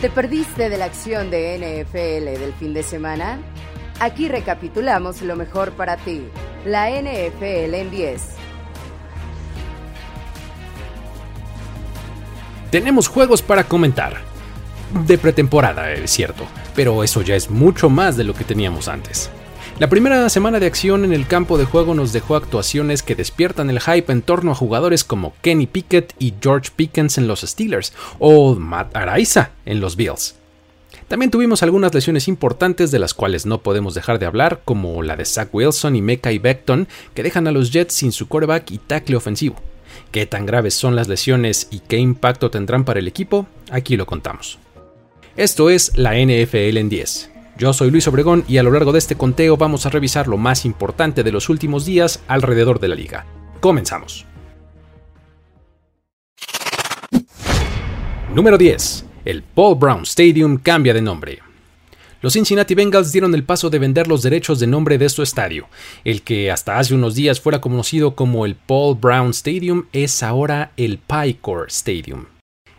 ¿Te perdiste de la acción de NFL del fin de semana? Aquí recapitulamos lo mejor para ti. La NFL en 10. Tenemos juegos para comentar. De pretemporada, es cierto, pero eso ya es mucho más de lo que teníamos antes. La primera semana de acción en el campo de juego nos dejó actuaciones que despiertan el hype en torno a jugadores como Kenny Pickett y George Pickens en los Steelers o Matt Araiza en los Bills. También tuvimos algunas lesiones importantes de las cuales no podemos dejar de hablar, como la de Zach Wilson y Mekai Beckton, que dejan a los Jets sin su quarterback y tackle ofensivo. ¿Qué tan graves son las lesiones y qué impacto tendrán para el equipo? Aquí lo contamos. Esto es la NFL en 10 yo soy Luis Obregón y a lo largo de este conteo vamos a revisar lo más importante de los últimos días alrededor de la liga. Comenzamos. Número 10. El Paul Brown Stadium cambia de nombre. Los Cincinnati Bengals dieron el paso de vender los derechos de nombre de su estadio. El que hasta hace unos días fuera conocido como el Paul Brown Stadium es ahora el Picor Stadium.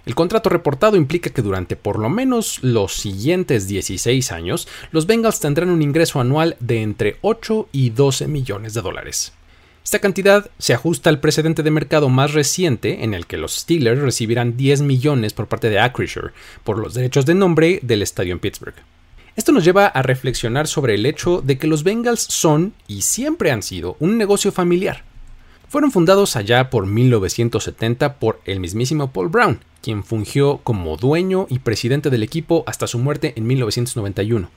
El contrato reportado implica que durante por lo menos los siguientes 16 años, los Bengals tendrán un ingreso anual de entre 8 y 12 millones de dólares. Esta cantidad se ajusta al precedente de mercado más reciente en el que los Steelers recibirán 10 millones por parte de Acrisure por los derechos de nombre del estadio en Pittsburgh. Esto nos lleva a reflexionar sobre el hecho de que los Bengals son y siempre han sido un negocio familiar. Fueron fundados allá por 1970 por el mismísimo Paul Brown, quien fungió como dueño y presidente del equipo hasta su muerte en 1991.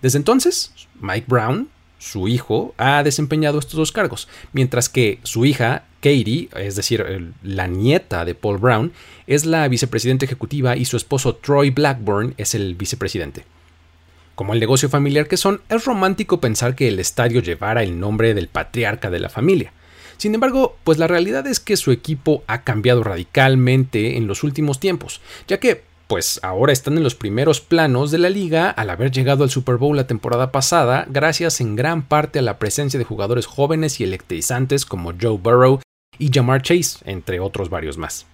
Desde entonces, Mike Brown, su hijo, ha desempeñado estos dos cargos, mientras que su hija, Katie, es decir, la nieta de Paul Brown, es la vicepresidenta ejecutiva y su esposo Troy Blackburn es el vicepresidente. Como el negocio familiar que son, es romántico pensar que el estadio llevara el nombre del patriarca de la familia. Sin embargo, pues la realidad es que su equipo ha cambiado radicalmente en los últimos tiempos, ya que pues ahora están en los primeros planos de la liga al haber llegado al Super Bowl la temporada pasada, gracias en gran parte a la presencia de jugadores jóvenes y electrizantes como Joe Burrow y Jamar Chase, entre otros varios más.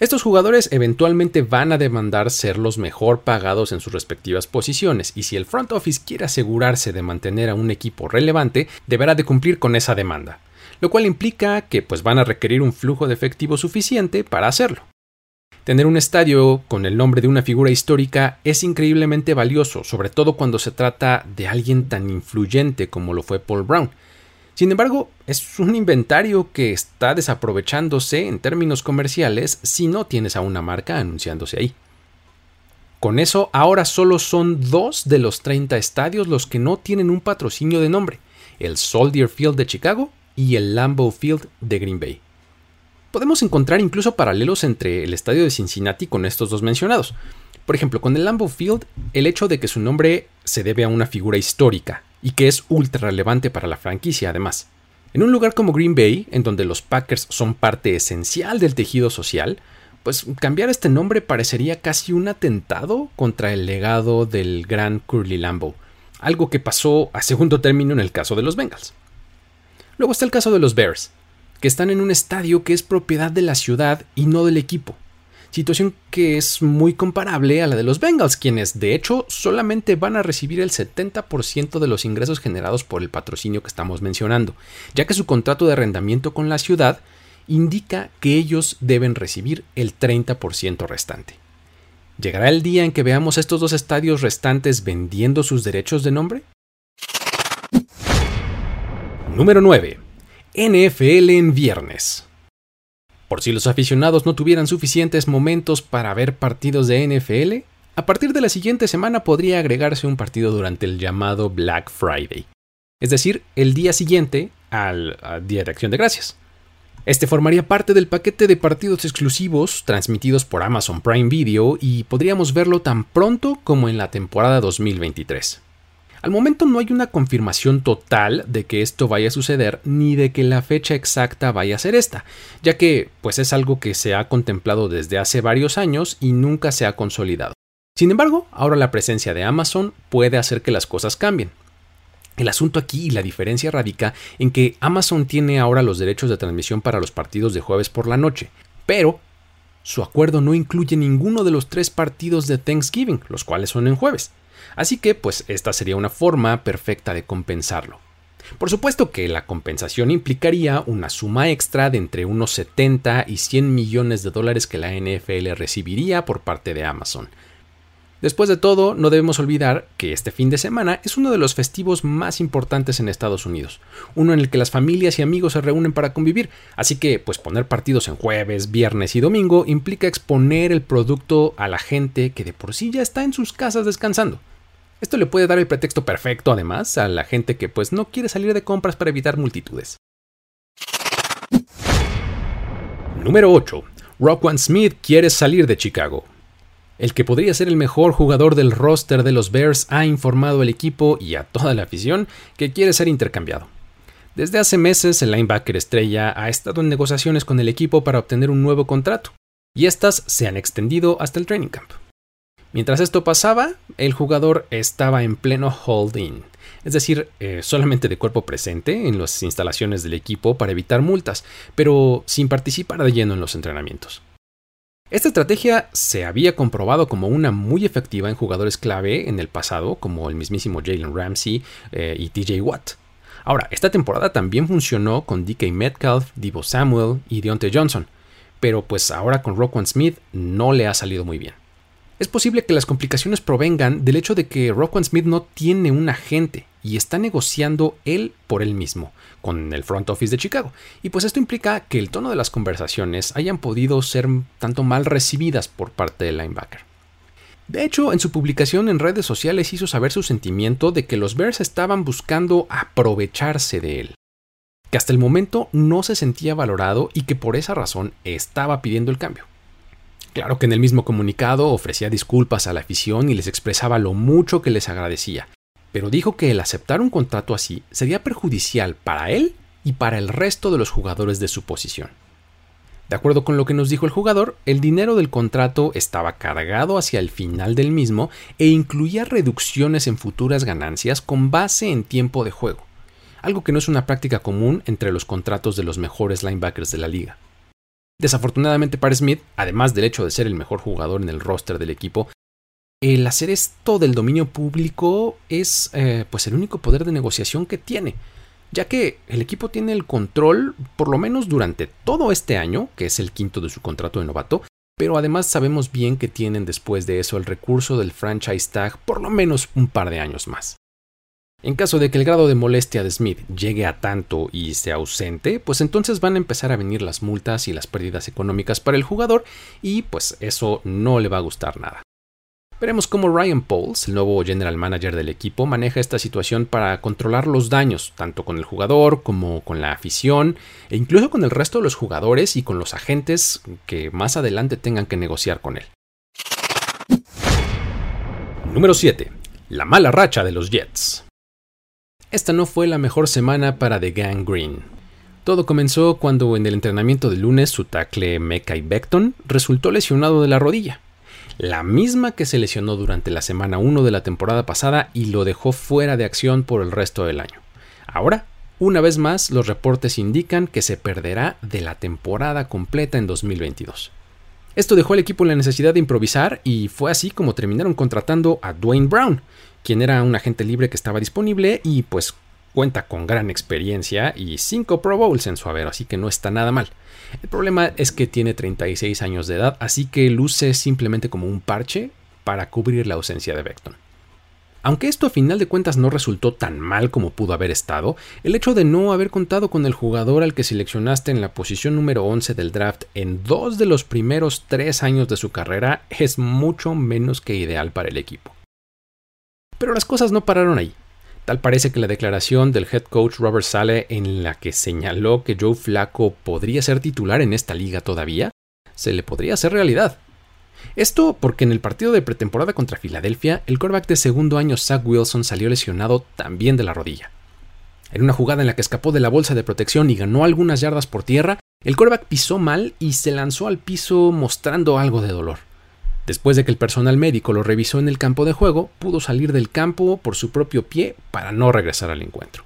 Estos jugadores eventualmente van a demandar ser los mejor pagados en sus respectivas posiciones, y si el front office quiere asegurarse de mantener a un equipo relevante, deberá de cumplir con esa demanda lo cual implica que pues van a requerir un flujo de efectivo suficiente para hacerlo. Tener un estadio con el nombre de una figura histórica es increíblemente valioso, sobre todo cuando se trata de alguien tan influyente como lo fue Paul Brown. Sin embargo, es un inventario que está desaprovechándose en términos comerciales si no tienes a una marca anunciándose ahí. Con eso, ahora solo son dos de los 30 estadios los que no tienen un patrocinio de nombre, el Soldier Field de Chicago y el Lambeau Field de Green Bay. Podemos encontrar incluso paralelos entre el estadio de Cincinnati con estos dos mencionados. Por ejemplo, con el Lambeau Field, el hecho de que su nombre se debe a una figura histórica y que es ultra relevante para la franquicia además. En un lugar como Green Bay, en donde los Packers son parte esencial del tejido social, pues cambiar este nombre parecería casi un atentado contra el legado del gran Curly Lambeau, algo que pasó a segundo término en el caso de los Bengals. Luego está el caso de los Bears, que están en un estadio que es propiedad de la ciudad y no del equipo. Situación que es muy comparable a la de los Bengals, quienes de hecho solamente van a recibir el 70% de los ingresos generados por el patrocinio que estamos mencionando, ya que su contrato de arrendamiento con la ciudad indica que ellos deben recibir el 30% restante. ¿Llegará el día en que veamos estos dos estadios restantes vendiendo sus derechos de nombre? Número 9. NFL en viernes. Por si los aficionados no tuvieran suficientes momentos para ver partidos de NFL, a partir de la siguiente semana podría agregarse un partido durante el llamado Black Friday, es decir, el día siguiente al, Día de Acción de Gracias. Este formaría parte del paquete de partidos exclusivos transmitidos por Amazon Prime Video y podríamos verlo tan pronto como en la temporada 2023. Al momento no hay una confirmación total de que esto vaya a suceder ni de que la fecha exacta vaya a ser esta, ya que pues es algo que se ha contemplado desde hace varios años y nunca se ha consolidado. Sin embargo, ahora la presencia de Amazon puede hacer que las cosas cambien. El asunto aquí y la diferencia radica en que Amazon tiene ahora los derechos de transmisión para los partidos de jueves por la noche, pero su acuerdo no incluye ninguno de los tres partidos de Thanksgiving, los cuales son en jueves. Así que, pues, esta sería una forma perfecta de compensarlo. Por supuesto que la compensación implicaría una suma extra de entre unos 70 y 100 millones de dólares que la NFL recibiría por parte de Amazon. Después de todo, no debemos olvidar que este fin de semana es uno de los festivos más importantes en Estados Unidos, uno en el que las familias y amigos se reúnen para convivir, así que pues poner partidos en jueves, viernes y domingo implica exponer el producto a la gente que de por sí ya está en sus casas descansando. Esto le puede dar el pretexto perfecto, además, a la gente que pues no quiere salir de compras para evitar multitudes. Número 8. Rockwan Smith quiere salir de Chicago. El que podría ser el mejor jugador del roster de los Bears ha informado al equipo y a toda la afición que quiere ser intercambiado. Desde hace meses el linebacker estrella ha estado en negociaciones con el equipo para obtener un nuevo contrato, y estas se han extendido hasta el training camp. Mientras esto pasaba, el jugador estaba en pleno hold-in, es decir, eh, solamente de cuerpo presente en las instalaciones del equipo para evitar multas, pero sin participar de lleno en los entrenamientos. Esta estrategia se había comprobado como una muy efectiva en jugadores clave en el pasado, como el mismísimo Jalen Ramsey eh, y TJ Watt. Ahora, esta temporada también funcionó con DK Metcalf, Divo Samuel y Deontay Johnson, pero pues ahora con Roquan Smith no le ha salido muy bien. Es posible que las complicaciones provengan del hecho de que Roquan Smith no tiene un agente y está negociando él por él mismo con el front office de Chicago. Y pues esto implica que el tono de las conversaciones hayan podido ser tanto mal recibidas por parte del linebacker. De hecho, en su publicación en redes sociales hizo saber su sentimiento de que los Bears estaban buscando aprovecharse de él, que hasta el momento no se sentía valorado y que por esa razón estaba pidiendo el cambio. Claro que en el mismo comunicado ofrecía disculpas a la afición y les expresaba lo mucho que les agradecía, pero dijo que el aceptar un contrato así sería perjudicial para él y para el resto de los jugadores de su posición. De acuerdo con lo que nos dijo el jugador, el dinero del contrato estaba cargado hacia el final del mismo e incluía reducciones en futuras ganancias con base en tiempo de juego, algo que no es una práctica común entre los contratos de los mejores linebackers de la liga. Desafortunadamente para Smith, además del hecho de ser el mejor jugador en el roster del equipo, el hacer esto del dominio público es eh, pues el único poder de negociación que tiene, ya que el equipo tiene el control por lo menos durante todo este año, que es el quinto de su contrato de novato, pero además sabemos bien que tienen después de eso el recurso del franchise tag por lo menos un par de años más. En caso de que el grado de molestia de Smith llegue a tanto y sea ausente, pues entonces van a empezar a venir las multas y las pérdidas económicas para el jugador y pues eso no le va a gustar nada. Veremos cómo Ryan Pauls, el nuevo general manager del equipo, maneja esta situación para controlar los daños, tanto con el jugador como con la afición, e incluso con el resto de los jugadores y con los agentes que más adelante tengan que negociar con él. Número 7. La mala racha de los Jets. Esta no fue la mejor semana para The Gang Green. Todo comenzó cuando en el entrenamiento de lunes su tackle Mekai Beckton resultó lesionado de la rodilla, la misma que se lesionó durante la semana 1 de la temporada pasada y lo dejó fuera de acción por el resto del año. Ahora, una vez más, los reportes indican que se perderá de la temporada completa en 2022. Esto dejó al equipo la necesidad de improvisar y fue así como terminaron contratando a Dwayne Brown, quien era un agente libre que estaba disponible y pues cuenta con gran experiencia y 5 Pro Bowls en su haber, así que no está nada mal. El problema es que tiene 36 años de edad, así que luce simplemente como un parche para cubrir la ausencia de Beckton. Aunque esto a final de cuentas no resultó tan mal como pudo haber estado, el hecho de no haber contado con el jugador al que seleccionaste en la posición número 11 del draft en dos de los primeros tres años de su carrera es mucho menos que ideal para el equipo. Pero las cosas no pararon ahí. Tal parece que la declaración del head coach Robert Sale en la que señaló que Joe Flacco podría ser titular en esta liga todavía, se le podría hacer realidad. Esto porque en el partido de pretemporada contra Filadelfia, el quarterback de segundo año Zach Wilson salió lesionado también de la rodilla. En una jugada en la que escapó de la bolsa de protección y ganó algunas yardas por tierra, el quarterback pisó mal y se lanzó al piso mostrando algo de dolor. Después de que el personal médico lo revisó en el campo de juego, pudo salir del campo por su propio pie para no regresar al encuentro.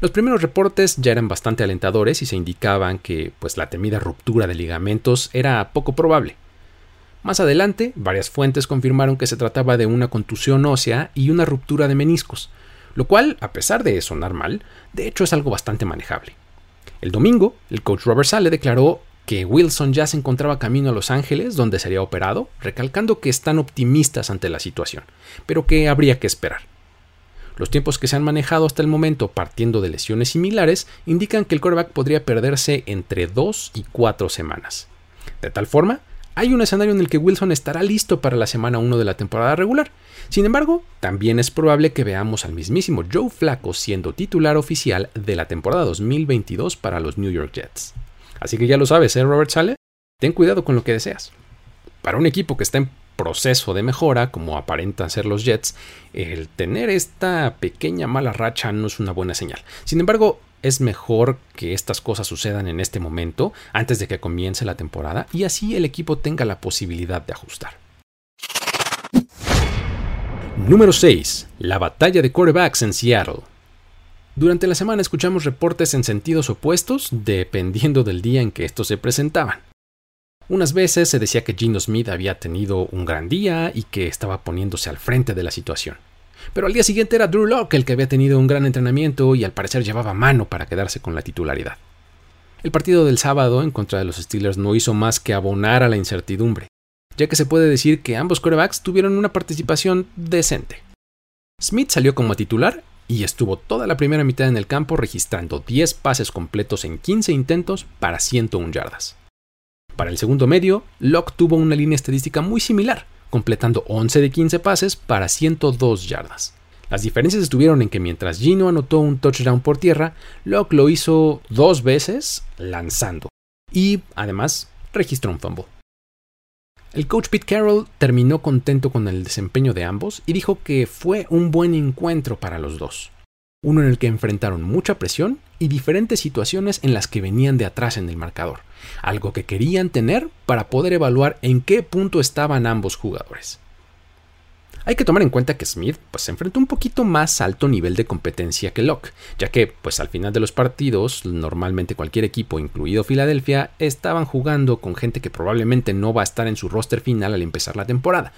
Los primeros reportes ya eran bastante alentadores y se indicaban que pues la temida ruptura de ligamentos era poco probable. Más adelante, varias fuentes confirmaron que se trataba de una contusión ósea y una ruptura de meniscos, lo cual, a pesar de sonar mal, de hecho es algo bastante manejable. El domingo, el coach Robert Sale declaró que Wilson ya se encontraba camino a Los Ángeles, donde sería operado, recalcando que están optimistas ante la situación, pero que habría que esperar. Los tiempos que se han manejado hasta el momento partiendo de lesiones similares indican que el quarterback podría perderse entre dos y cuatro semanas. De tal forma, hay un escenario en el que Wilson estará listo para la semana 1 de la temporada regular. Sin embargo, también es probable que veamos al mismísimo Joe Flacco siendo titular oficial de la temporada 2022 para los New York Jets. Así que ya lo sabes, ¿eh, Robert Sale? Ten cuidado con lo que deseas. Para un equipo que está en proceso de mejora, como aparentan ser los Jets, el tener esta pequeña mala racha no es una buena señal. Sin embargo, es mejor que estas cosas sucedan en este momento, antes de que comience la temporada, y así el equipo tenga la posibilidad de ajustar. Número 6. La batalla de quarterbacks en Seattle. Durante la semana escuchamos reportes en sentidos opuestos, dependiendo del día en que estos se presentaban. Unas veces se decía que Gino Smith había tenido un gran día y que estaba poniéndose al frente de la situación. Pero al día siguiente era Drew Locke el que había tenido un gran entrenamiento y al parecer llevaba mano para quedarse con la titularidad. El partido del sábado en contra de los Steelers no hizo más que abonar a la incertidumbre, ya que se puede decir que ambos quarterbacks tuvieron una participación decente. Smith salió como titular y estuvo toda la primera mitad en el campo registrando 10 pases completos en 15 intentos para 101 yardas. Para el segundo medio, Locke tuvo una línea estadística muy similar, completando 11 de 15 pases para 102 yardas. Las diferencias estuvieron en que mientras Gino anotó un touchdown por tierra, Locke lo hizo dos veces lanzando y además registró un fumble. El coach Pete Carroll terminó contento con el desempeño de ambos y dijo que fue un buen encuentro para los dos. Uno en el que enfrentaron mucha presión y diferentes situaciones en las que venían de atrás en el marcador, algo que querían tener para poder evaluar en qué punto estaban ambos jugadores. Hay que tomar en cuenta que Smith pues, se enfrentó un poquito más alto nivel de competencia que Locke, ya que pues, al final de los partidos, normalmente cualquier equipo, incluido Filadelfia, estaban jugando con gente que probablemente no va a estar en su roster final al empezar la temporada.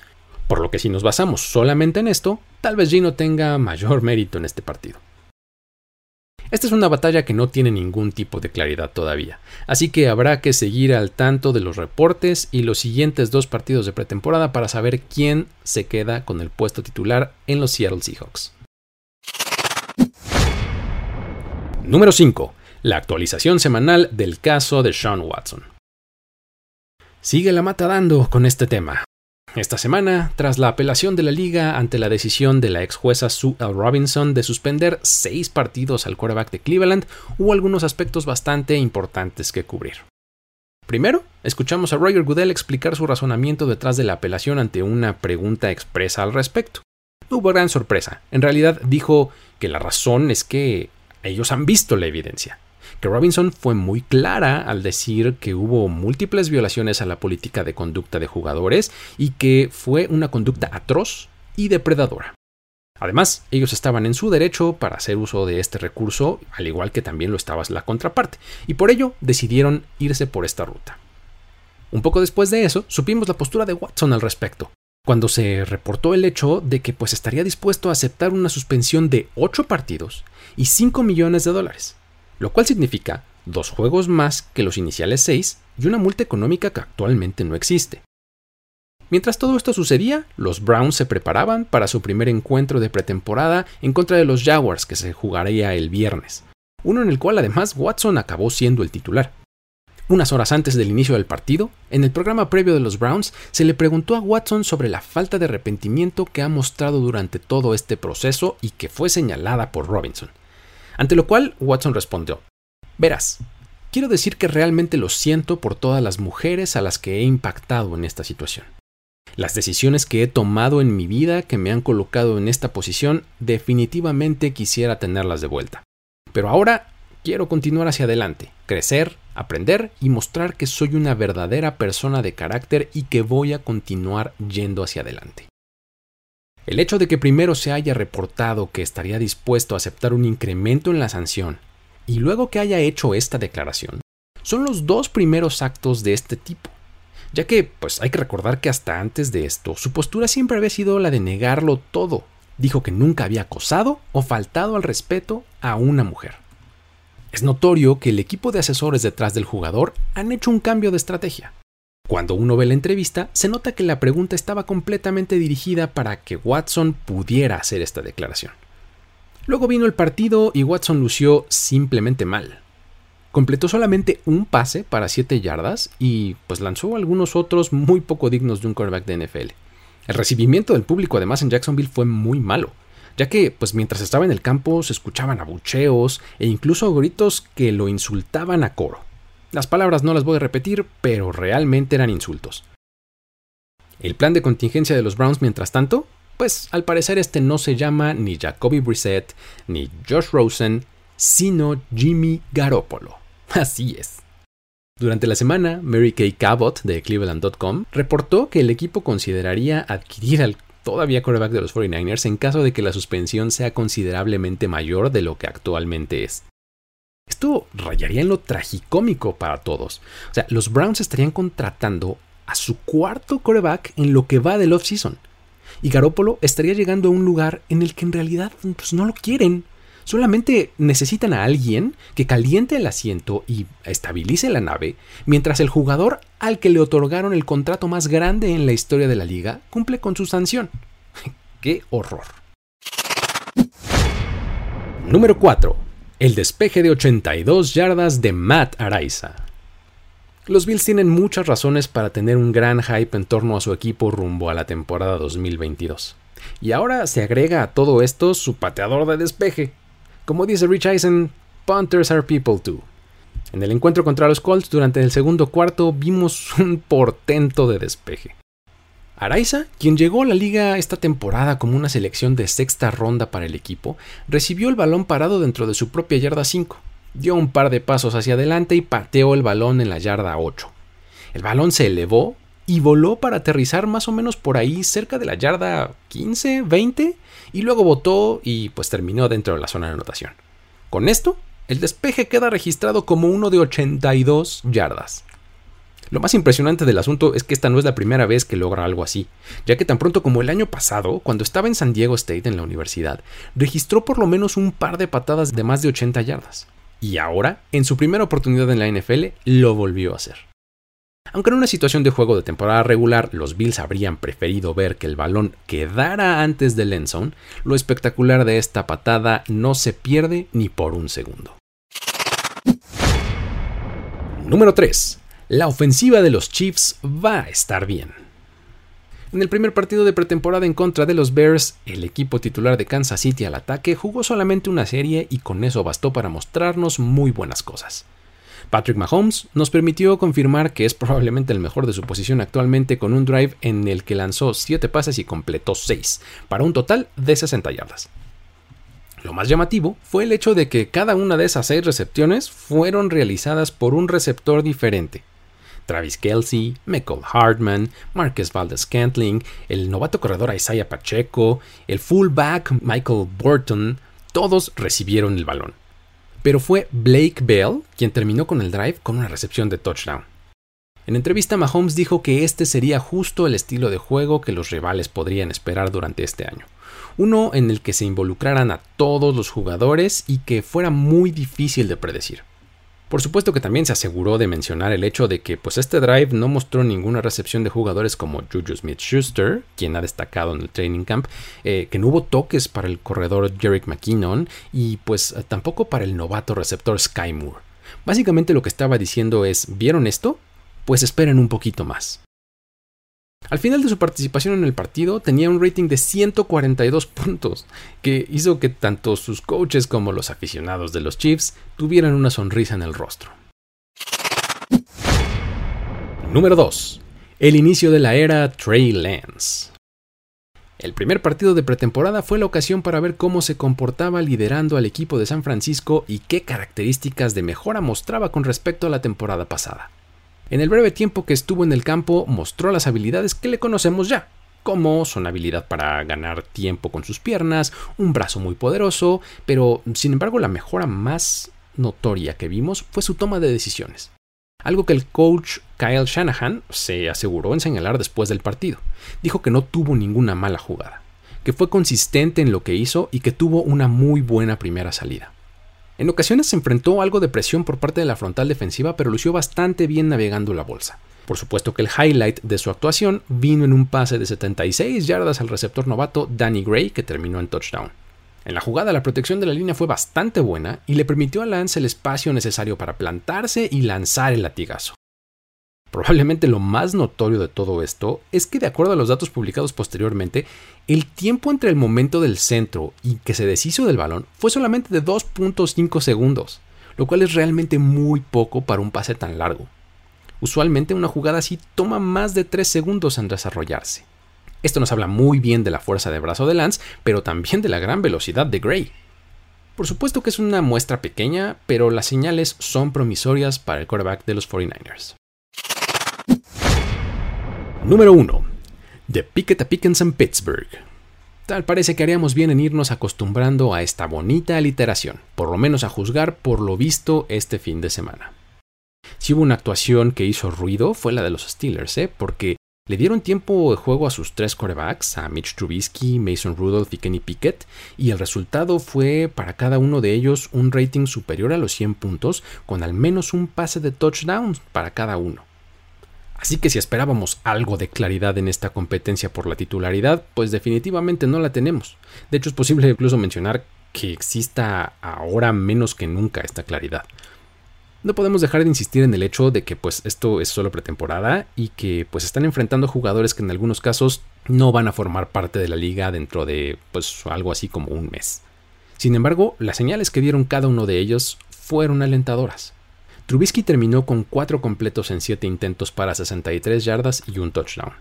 Por lo que si nos basamos solamente en esto, tal vez Gino tenga mayor mérito en este partido. Esta es una batalla que no tiene ningún tipo de claridad todavía, así que habrá que seguir al tanto de los reportes y los siguientes dos partidos de pretemporada para saber quién se queda con el puesto titular en los Seattle Seahawks. Número 5. La actualización semanal del caso de Sean Watson. Sigue la mata dando con este tema. Esta semana, tras la apelación de la liga ante la decisión de la ex jueza Sue L. Robinson de suspender seis partidos al quarterback de Cleveland, hubo algunos aspectos bastante importantes que cubrir. Primero, escuchamos a Roger Goodell explicar su razonamiento detrás de la apelación ante una pregunta expresa al respecto. No hubo gran sorpresa. En realidad dijo que la razón es que ellos han visto la evidencia que Robinson fue muy clara al decir que hubo múltiples violaciones a la política de conducta de jugadores y que fue una conducta atroz y depredadora. Además, ellos estaban en su derecho para hacer uso de este recurso, al igual que también lo estaba la contraparte, y por ello decidieron irse por esta ruta. Un poco después de eso, supimos la postura de Watson al respecto, cuando se reportó el hecho de que pues estaría dispuesto a aceptar una suspensión de 8 partidos y 5 millones de dólares lo cual significa dos juegos más que los iniciales seis y una multa económica que actualmente no existe. Mientras todo esto sucedía, los Browns se preparaban para su primer encuentro de pretemporada en contra de los Jaguars que se jugaría el viernes, uno en el cual además Watson acabó siendo el titular. Unas horas antes del inicio del partido, en el programa previo de los Browns, se le preguntó a Watson sobre la falta de arrepentimiento que ha mostrado durante todo este proceso y que fue señalada por Robinson. Ante lo cual Watson respondió, Verás, quiero decir que realmente lo siento por todas las mujeres a las que he impactado en esta situación. Las decisiones que he tomado en mi vida que me han colocado en esta posición definitivamente quisiera tenerlas de vuelta. Pero ahora quiero continuar hacia adelante, crecer, aprender y mostrar que soy una verdadera persona de carácter y que voy a continuar yendo hacia adelante. El hecho de que primero se haya reportado que estaría dispuesto a aceptar un incremento en la sanción y luego que haya hecho esta declaración son los dos primeros actos de este tipo, ya que pues hay que recordar que hasta antes de esto su postura siempre había sido la de negarlo todo. Dijo que nunca había acosado o faltado al respeto a una mujer. Es notorio que el equipo de asesores detrás del jugador han hecho un cambio de estrategia. Cuando uno ve la entrevista, se nota que la pregunta estaba completamente dirigida para que Watson pudiera hacer esta declaración. Luego vino el partido y Watson lució simplemente mal. Completó solamente un pase para 7 yardas y pues lanzó algunos otros muy poco dignos de un quarterback de NFL. El recibimiento del público además en Jacksonville fue muy malo, ya que pues mientras estaba en el campo se escuchaban abucheos e incluso gritos que lo insultaban a coro. Las palabras no las voy a repetir, pero realmente eran insultos. El plan de contingencia de los Browns, mientras tanto, pues al parecer este no se llama ni Jacoby Brissett ni Josh Rosen, sino Jimmy Garoppolo. Así es. Durante la semana, Mary Kay Cabot de Cleveland.com reportó que el equipo consideraría adquirir al todavía quarterback de los 49ers en caso de que la suspensión sea considerablemente mayor de lo que actualmente es. Esto rayaría en lo tragicómico para todos. O sea, los Browns estarían contratando a su cuarto quarterback en lo que va del off-season. Y Garoppolo estaría llegando a un lugar en el que en realidad pues, no lo quieren. Solamente necesitan a alguien que caliente el asiento y estabilice la nave, mientras el jugador al que le otorgaron el contrato más grande en la historia de la liga cumple con su sanción. ¡Qué horror! Número 4. El despeje de 82 yardas de Matt Araiza. Los Bills tienen muchas razones para tener un gran hype en torno a su equipo rumbo a la temporada 2022. Y ahora se agrega a todo esto su pateador de despeje, como dice Rich Eisen, punters are people too. En el encuentro contra los Colts durante el segundo cuarto vimos un portento de despeje. Araiza, quien llegó a la liga esta temporada como una selección de sexta ronda para el equipo, recibió el balón parado dentro de su propia yarda 5, dio un par de pasos hacia adelante y pateó el balón en la yarda 8. El balón se elevó y voló para aterrizar más o menos por ahí cerca de la yarda 15, 20 y luego botó y pues terminó dentro de la zona de anotación. Con esto, el despeje queda registrado como uno de 82 yardas. Lo más impresionante del asunto es que esta no es la primera vez que logra algo así, ya que tan pronto como el año pasado, cuando estaba en San Diego State en la universidad, registró por lo menos un par de patadas de más de 80 yardas. Y ahora, en su primera oportunidad en la NFL, lo volvió a hacer. Aunque en una situación de juego de temporada regular los Bills habrían preferido ver que el balón quedara antes del end lo espectacular de esta patada no se pierde ni por un segundo. Número 3. La ofensiva de los Chiefs va a estar bien. En el primer partido de pretemporada en contra de los Bears, el equipo titular de Kansas City al ataque jugó solamente una serie y con eso bastó para mostrarnos muy buenas cosas. Patrick Mahomes nos permitió confirmar que es probablemente el mejor de su posición actualmente con un drive en el que lanzó 7 pases y completó 6, para un total de 60 yardas. Lo más llamativo fue el hecho de que cada una de esas 6 recepciones fueron realizadas por un receptor diferente. Travis Kelsey, Michael Hartman, Marcus Valdez Scantling, el novato corredor Isaiah Pacheco, el fullback Michael Burton, todos recibieron el balón pero fue Blake Bell quien terminó con el drive con una recepción de touchdown. En entrevista, Mahomes dijo que este sería justo el estilo de juego que los rivales podrían esperar durante este año. Uno en el que se involucraran a todos los jugadores y que fuera muy difícil de predecir. Por supuesto que también se aseguró de mencionar el hecho de que pues este drive no mostró ninguna recepción de jugadores como Juju Smith-Schuster, quien ha destacado en el training camp, eh, que no hubo toques para el corredor Jerick McKinnon y pues tampoco para el novato receptor Sky Moore. Básicamente lo que estaba diciendo es, ¿vieron esto? Pues esperen un poquito más. Al final de su participación en el partido tenía un rating de 142 puntos, que hizo que tanto sus coaches como los aficionados de los Chiefs tuvieran una sonrisa en el rostro. Número 2. El inicio de la era Trey Lance. El primer partido de pretemporada fue la ocasión para ver cómo se comportaba liderando al equipo de San Francisco y qué características de mejora mostraba con respecto a la temporada pasada. En el breve tiempo que estuvo en el campo mostró las habilidades que le conocemos ya. como son habilidad para ganar tiempo con sus piernas, un brazo muy poderoso, pero sin embargo la mejora más notoria que vimos fue su toma de decisiones. Algo que el coach Kyle Shanahan se aseguró en señalar después del partido. Dijo que no tuvo ninguna mala jugada, que fue consistente en lo que hizo y que tuvo una muy buena primera salida. En ocasiones se enfrentó algo de presión por parte de la frontal defensiva, pero lució bastante bien navegando la bolsa. Por supuesto que el highlight de su actuación vino en un pase de 76 yardas al receptor novato Danny Gray que terminó en touchdown. En la jugada la protección de la línea fue bastante buena y le permitió a Lance el espacio necesario para plantarse y lanzar el latigazo. Probablemente lo más notorio de todo esto es que de acuerdo a los datos publicados posteriormente, el tiempo entre el momento del centro y que se deshizo del balón fue solamente de 2.5 segundos, lo cual es realmente muy poco para un pase tan largo. Usualmente una jugada así toma más de 3 segundos en desarrollarse. Esto nos habla muy bien de la fuerza de brazo de Lance, pero también de la gran velocidad de Gray. Por supuesto que es una muestra pequeña, pero las señales son promisorias para el quarterback de los 49ers. Número 1. The Pickett a Pickens en Pittsburgh. Tal parece que haríamos bien en irnos acostumbrando a esta bonita aliteración, por lo menos a juzgar por lo visto este fin de semana. Si hubo una actuación que hizo ruido fue la de los Steelers, ¿eh? porque le dieron tiempo de juego a sus tres corebacks, a Mitch Trubisky, Mason Rudolph y Kenny Pickett, y el resultado fue para cada uno de ellos un rating superior a los 100 puntos, con al menos un pase de touchdown para cada uno. Así que si esperábamos algo de claridad en esta competencia por la titularidad, pues definitivamente no la tenemos. De hecho es posible incluso mencionar que exista ahora menos que nunca esta claridad no podemos dejar de insistir en el hecho de que pues esto es solo pretemporada y que pues están enfrentando jugadores que en algunos casos no van a formar parte de la liga dentro de pues algo así como un mes. Sin embargo, las señales que dieron cada uno de ellos fueron alentadoras. Trubisky terminó con 4 completos en 7 intentos para 63 yardas y un touchdown.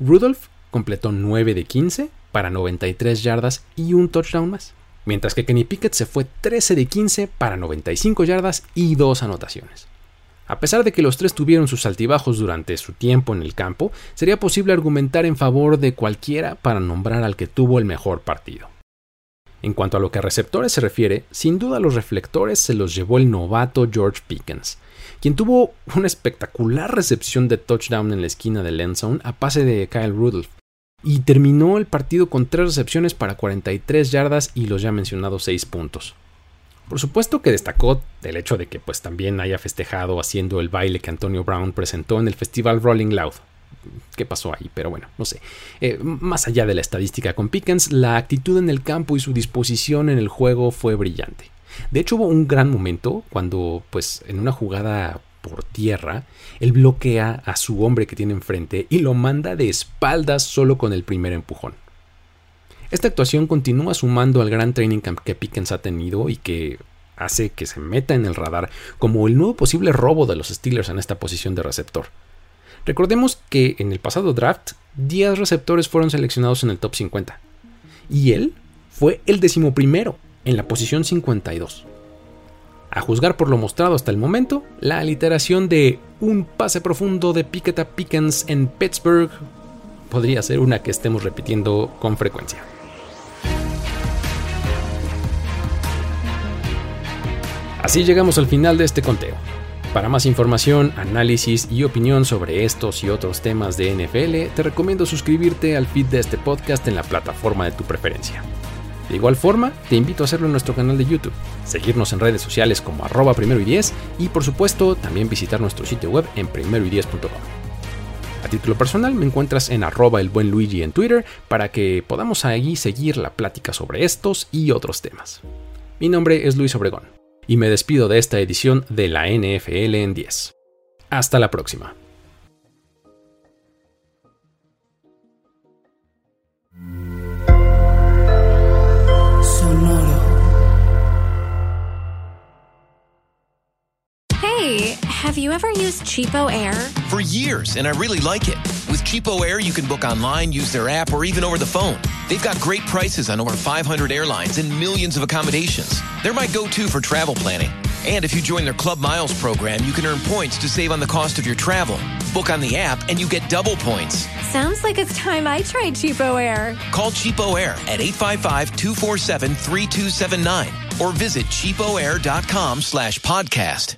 Rudolph completó 9 de 15 para 93 yardas y un touchdown más mientras que Kenny Pickett se fue 13 de 15 para 95 yardas y dos anotaciones. A pesar de que los tres tuvieron sus altibajos durante su tiempo en el campo, sería posible argumentar en favor de cualquiera para nombrar al que tuvo el mejor partido. En cuanto a lo que a receptores se refiere, sin duda los reflectores se los llevó el novato George Pickens, quien tuvo una espectacular recepción de touchdown en la esquina del end a pase de Kyle Rudolph, y terminó el partido con 3 recepciones para 43 yardas y los ya mencionados 6 puntos. Por supuesto que destacó el hecho de que pues también haya festejado haciendo el baile que Antonio Brown presentó en el festival Rolling Loud. ¿Qué pasó ahí? Pero bueno, no sé. Eh, más allá de la estadística con Pickens, la actitud en el campo y su disposición en el juego fue brillante. De hecho, hubo un gran momento cuando, pues, en una jugada por tierra, él bloquea a su hombre que tiene enfrente y lo manda de espaldas solo con el primer empujón. Esta actuación continúa sumando al gran training camp que Pickens ha tenido y que hace que se meta en el radar como el nuevo posible robo de los Steelers en esta posición de receptor. Recordemos que en el pasado draft 10 receptores fueron seleccionados en el top 50 y él fue el decimoprimero en la posición 52. A juzgar por lo mostrado hasta el momento, la aliteración de un pase profundo de Pickett a Pickens en Pittsburgh podría ser una que estemos repitiendo con frecuencia. Así llegamos al final de este conteo. Para más información, análisis y opinión sobre estos y otros temas de NFL, te recomiendo suscribirte al feed de este podcast en la plataforma de tu preferencia. De igual forma, te invito a hacerlo en nuestro canal de YouTube, seguirnos en redes sociales como arroba primero y 10 y por supuesto también visitar nuestro sitio web en primeroy10.com. A título personal me encuentras en arroba el buen Luigi en Twitter para que podamos ahí seguir la plática sobre estos y otros temas. Mi nombre es Luis Obregón y me despido de esta edición de la NFL en 10. Hasta la próxima. Have you ever used Cheapo Air? For years, and I really like it. With Cheapo Air, you can book online, use their app, or even over the phone. They've got great prices on over 500 airlines and millions of accommodations. They're my go to for travel planning. And if you join their Club Miles program, you can earn points to save on the cost of your travel. Book on the app and you get double points. Sounds like it's time I tried Cheapo Air. Call Cheapo Air at 855-247-3279 or visit cheapoair.com slash podcast.